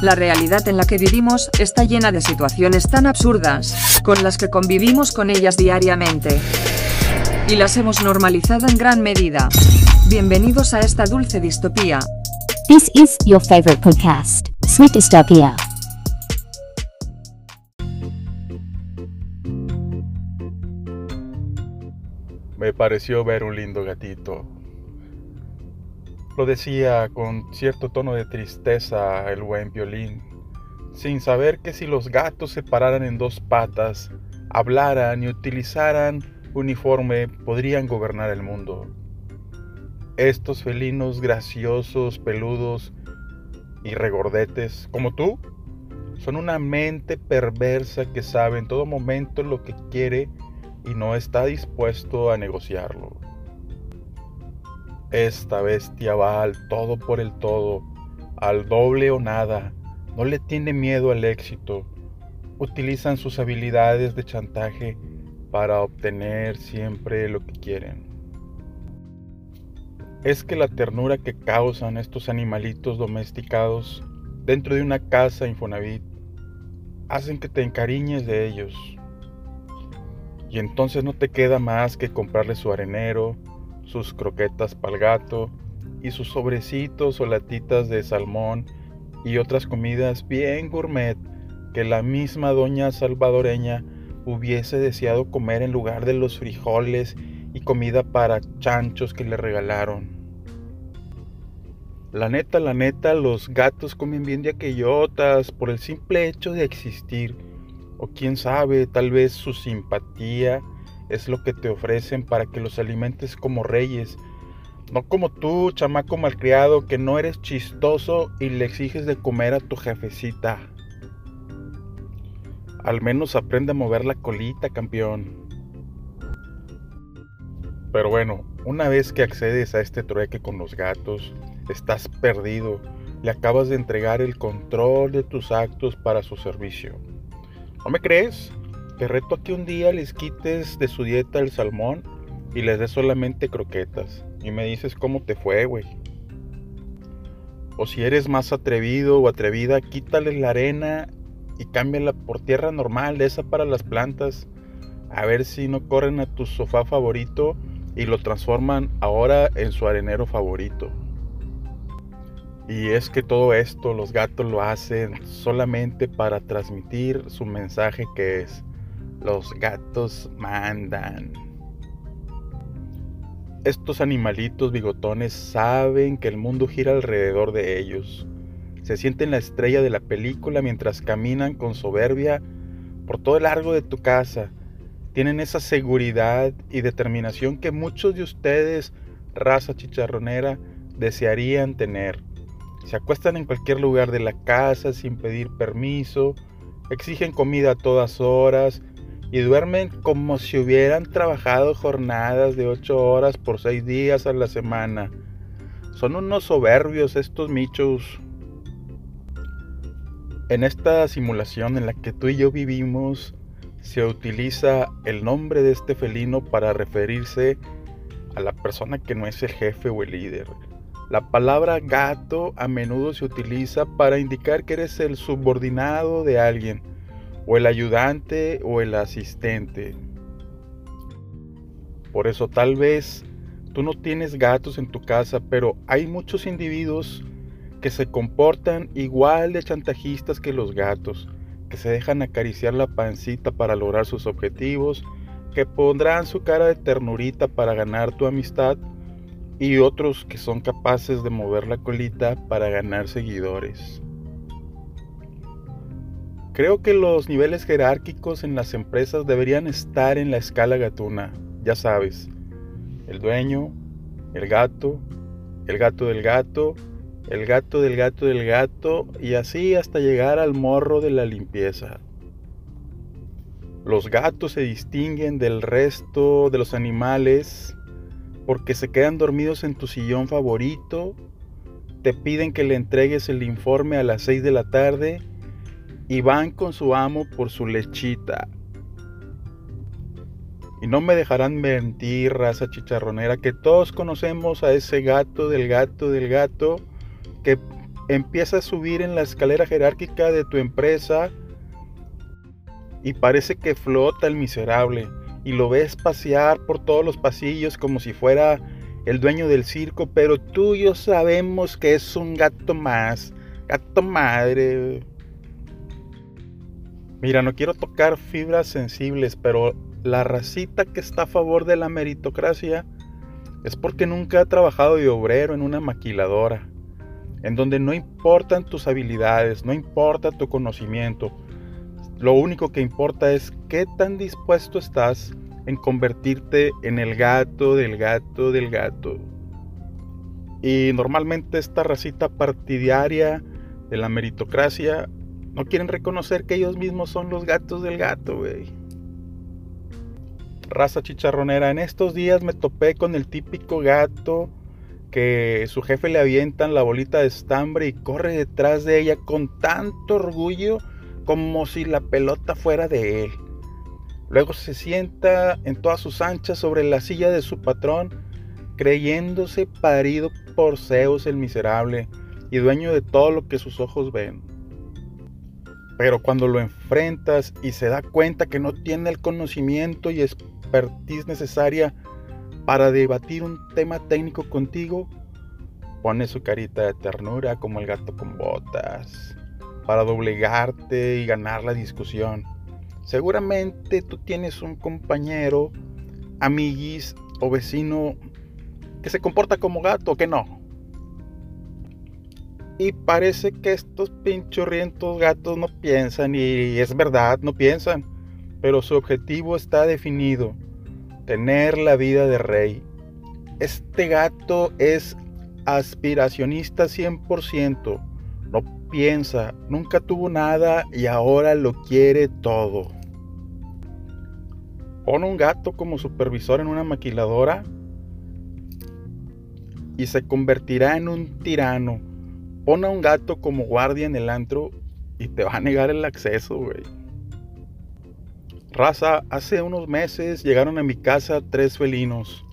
La realidad en la que vivimos está llena de situaciones tan absurdas, con las que convivimos con ellas diariamente. Y las hemos normalizado en gran medida. Bienvenidos a esta dulce distopía. This is your favorite podcast, Sweet Dystopia. Me pareció ver un lindo gatito. Lo decía con cierto tono de tristeza el buen violín, sin saber que si los gatos se pararan en dos patas, hablaran y utilizaran uniforme, podrían gobernar el mundo. Estos felinos graciosos, peludos y regordetes, como tú, son una mente perversa que sabe en todo momento lo que quiere y no está dispuesto a negociarlo. Esta bestia va al todo por el todo, al doble o nada, no le tiene miedo al éxito, utilizan sus habilidades de chantaje para obtener siempre lo que quieren. Es que la ternura que causan estos animalitos domesticados dentro de una casa Infonavit hacen que te encariñes de ellos, y entonces no te queda más que comprarle su arenero, sus croquetas pal gato y sus sobrecitos o latitas de salmón y otras comidas bien gourmet que la misma doña salvadoreña hubiese deseado comer en lugar de los frijoles y comida para chanchos que le regalaron. La neta, la neta, los gatos comen bien de aquellotas por el simple hecho de existir o quién sabe, tal vez su simpatía es lo que te ofrecen para que los alimentes como reyes. No como tú, chamaco malcriado, que no eres chistoso y le exiges de comer a tu jefecita. Al menos aprende a mover la colita, campeón. Pero bueno, una vez que accedes a este trueque con los gatos, estás perdido. Le acabas de entregar el control de tus actos para su servicio. ¿No me crees? Te reto a que un día les quites de su dieta el salmón y les des solamente croquetas. Y me dices cómo te fue, güey. O si eres más atrevido o atrevida, quítales la arena y cámbiala por tierra normal, esa para las plantas. A ver si no corren a tu sofá favorito y lo transforman ahora en su arenero favorito. Y es que todo esto los gatos lo hacen solamente para transmitir su mensaje que es, los gatos mandan. Estos animalitos bigotones saben que el mundo gira alrededor de ellos. Se sienten la estrella de la película mientras caminan con soberbia por todo el largo de tu casa. Tienen esa seguridad y determinación que muchos de ustedes, raza chicharronera, desearían tener. Se acuestan en cualquier lugar de la casa sin pedir permiso, exigen comida a todas horas y duermen como si hubieran trabajado jornadas de 8 horas por 6 días a la semana. Son unos soberbios estos michos. En esta simulación en la que tú y yo vivimos, se utiliza el nombre de este felino para referirse a la persona que no es el jefe o el líder. La palabra gato a menudo se utiliza para indicar que eres el subordinado de alguien, o el ayudante o el asistente. Por eso tal vez tú no tienes gatos en tu casa, pero hay muchos individuos que se comportan igual de chantajistas que los gatos, que se dejan acariciar la pancita para lograr sus objetivos, que pondrán su cara de ternurita para ganar tu amistad, y otros que son capaces de mover la colita para ganar seguidores. Creo que los niveles jerárquicos en las empresas deberían estar en la escala gatuna, ya sabes, el dueño, el gato, el gato del gato, el gato del gato del gato y así hasta llegar al morro de la limpieza. Los gatos se distinguen del resto de los animales porque se quedan dormidos en tu sillón favorito, te piden que le entregues el informe a las 6 de la tarde y van con su amo por su lechita. Y no me dejarán mentir, raza chicharronera, que todos conocemos a ese gato del gato del gato que empieza a subir en la escalera jerárquica de tu empresa y parece que flota el miserable y lo ves pasear por todos los pasillos como si fuera el dueño del circo, pero tú yo sabemos que es un gato más, gato madre. Mira, no quiero tocar fibras sensibles, pero la racita que está a favor de la meritocracia es porque nunca ha trabajado de obrero en una maquiladora, en donde no importan tus habilidades, no importa tu conocimiento, lo único que importa es qué tan dispuesto estás en convertirte en el gato del gato del gato. Y normalmente esta racita partidaria de la meritocracia no quieren reconocer que ellos mismos son los gatos del gato, güey. Raza chicharronera, en estos días me topé con el típico gato que su jefe le avientan la bolita de estambre y corre detrás de ella con tanto orgullo como si la pelota fuera de él. Luego se sienta en todas sus anchas sobre la silla de su patrón, creyéndose parido por Zeus el miserable y dueño de todo lo que sus ojos ven. Pero cuando lo enfrentas y se da cuenta que no tiene el conocimiento y expertise necesaria para debatir un tema técnico contigo, pone su carita de ternura como el gato con botas para doblegarte y ganar la discusión. Seguramente tú tienes un compañero, amiguis o vecino que se comporta como gato, que no. Y parece que estos pinchurrientos gatos no piensan, y es verdad, no piensan, pero su objetivo está definido, tener la vida de rey. Este gato es aspiracionista 100%, no piensa, nunca tuvo nada y ahora lo quiere todo. Pone un gato como supervisor en una maquiladora y se convertirá en un tirano. Pone a un gato como guardia en el antro y te va a negar el acceso, güey. Raza, hace unos meses llegaron a mi casa tres felinos.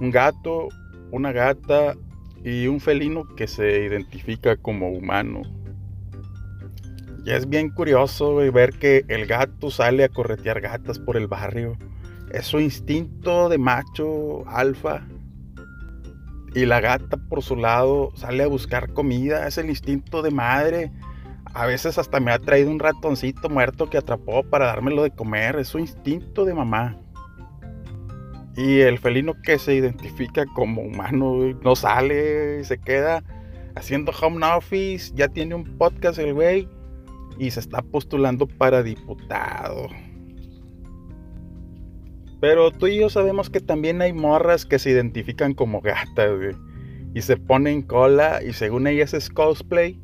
Un gato, una gata y un felino que se identifica como humano. Y es bien curioso ver que el gato sale a corretear gatas por el barrio. Es su instinto de macho alfa. Y la gata por su lado sale a buscar comida. Es el instinto de madre. A veces hasta me ha traído un ratoncito muerto que atrapó para dármelo de comer. Es su instinto de mamá. Y el felino que se identifica como humano no sale, se queda haciendo home office, ya tiene un podcast el güey y se está postulando para diputado. Pero tú y yo sabemos que también hay morras que se identifican como gatas y se ponen cola y según ellas es cosplay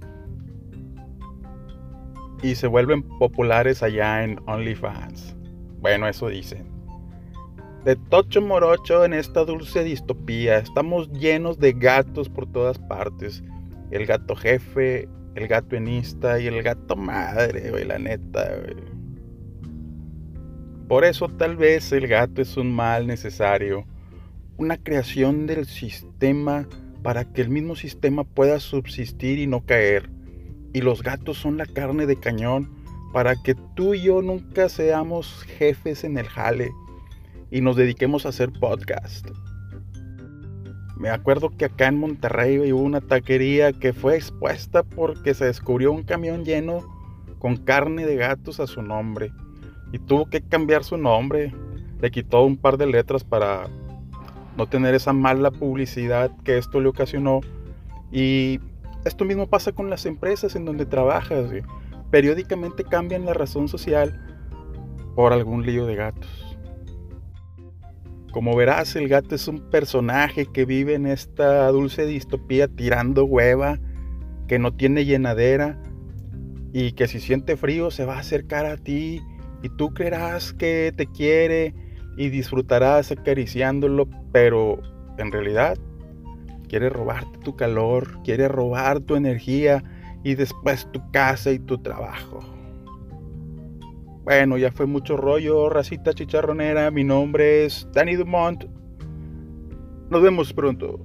y se vuelven populares allá en OnlyFans. Bueno, eso dicen de tocho morocho en esta dulce distopía. Estamos llenos de gatos por todas partes. El gato jefe, el gato enista y el gato madre, güey, la neta, Por eso tal vez el gato es un mal necesario. Una creación del sistema para que el mismo sistema pueda subsistir y no caer. Y los gatos son la carne de cañón para que tú y yo nunca seamos jefes en el jale y nos dediquemos a hacer podcast. Me acuerdo que acá en Monterrey hubo una taquería que fue expuesta porque se descubrió un camión lleno con carne de gatos a su nombre y tuvo que cambiar su nombre. Le quitó un par de letras para no tener esa mala publicidad que esto le ocasionó. Y esto mismo pasa con las empresas en donde trabajas. Periódicamente cambian la razón social por algún lío de gatos. Como verás, el gato es un personaje que vive en esta dulce distopía tirando hueva, que no tiene llenadera y que si siente frío se va a acercar a ti y tú creerás que te quiere y disfrutarás acariciándolo, pero en realidad quiere robarte tu calor, quiere robar tu energía y después tu casa y tu trabajo. Bueno, ya fue mucho rollo, racita chicharronera. Mi nombre es Danny Dumont. Nos vemos pronto.